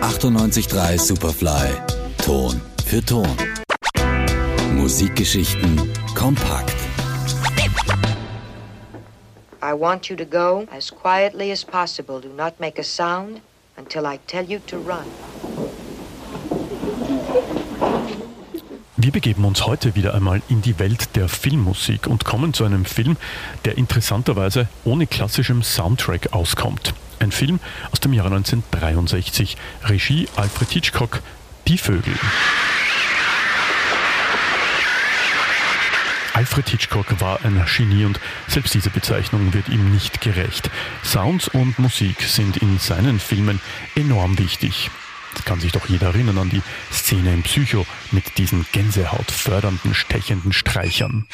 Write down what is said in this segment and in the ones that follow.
98.3 Superfly. Ton für Ton. Musikgeschichten kompakt. I want you to go as quietly as possible. Do not make a sound until I tell you to run. Wir begeben uns heute wieder einmal in die Welt der Filmmusik und kommen zu einem Film, der interessanterweise ohne klassischem Soundtrack auskommt. Ein Film aus dem Jahre 1963, Regie Alfred Hitchcock, Die Vögel. Alfred Hitchcock war ein Genie und selbst diese Bezeichnung wird ihm nicht gerecht. Sounds und Musik sind in seinen Filmen enorm wichtig. Das kann sich doch jeder erinnern an die Szene im Psycho mit diesen gänsehautfördernden, stechenden Streichern.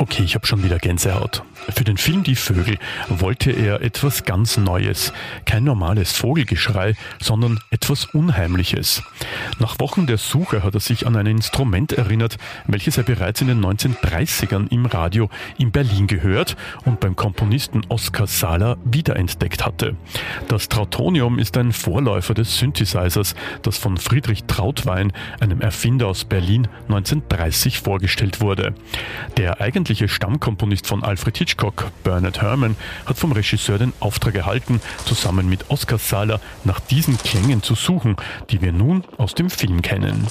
Okay, ich habe schon wieder Gänsehaut. Für den Film Die Vögel wollte er etwas ganz Neues. Kein normales Vogelgeschrei, sondern etwas Unheimliches. Nach Wochen der Suche hat er sich an ein Instrument erinnert, welches er bereits in den 1930ern im Radio in Berlin gehört und beim Komponisten Oskar Sala wiederentdeckt hatte. Das Trautonium ist ein Vorläufer des Synthesizers, das von Friedrich Trautwein, einem Erfinder aus Berlin, 1930 vorgestellt wurde. Der eigentliche Stammkomponist von Alfred Hitchcock Hitchcock, Bernard Herrmann, hat vom Regisseur den Auftrag erhalten, zusammen mit Oscar Sala nach diesen Klängen zu suchen, die wir nun aus dem Film kennen.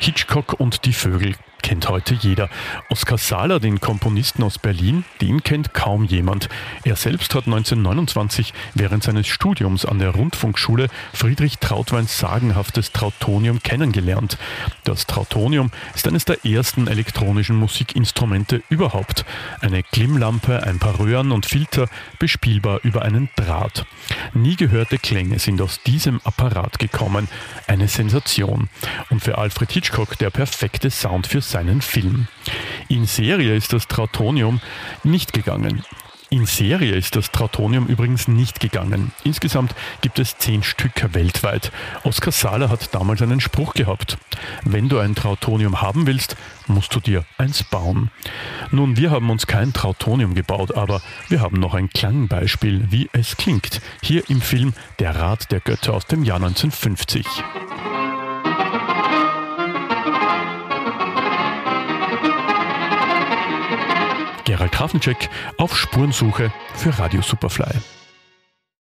Hitchcock und die Vögel kennt heute jeder. Oskar Sala, den Komponisten aus Berlin, den kennt kaum jemand. Er selbst hat 1929 während seines Studiums an der Rundfunkschule Friedrich Trautweins sagenhaftes Trautonium kennengelernt. Das Trautonium ist eines der ersten elektronischen Musikinstrumente überhaupt. Eine Glimmlampe, ein paar Röhren und Filter, bespielbar über einen Draht. Nie gehörte Klänge sind aus diesem Apparat gekommen. Eine Sensation. Und für Alfred Hitchcock der perfekte Sound für seinen Film. In Serie ist das Trautonium nicht gegangen. In Serie ist das Trautonium übrigens nicht gegangen. Insgesamt gibt es zehn Stück weltweit. Oskar Sala hat damals einen Spruch gehabt. Wenn du ein Trautonium haben willst, musst du dir eins bauen. Nun, wir haben uns kein Trautonium gebaut, aber wir haben noch ein Klangbeispiel, wie es klingt. Hier im Film Der Rat der Götter aus dem Jahr 1950. Gerald Hafencheck auf Spurensuche für Radio Superfly.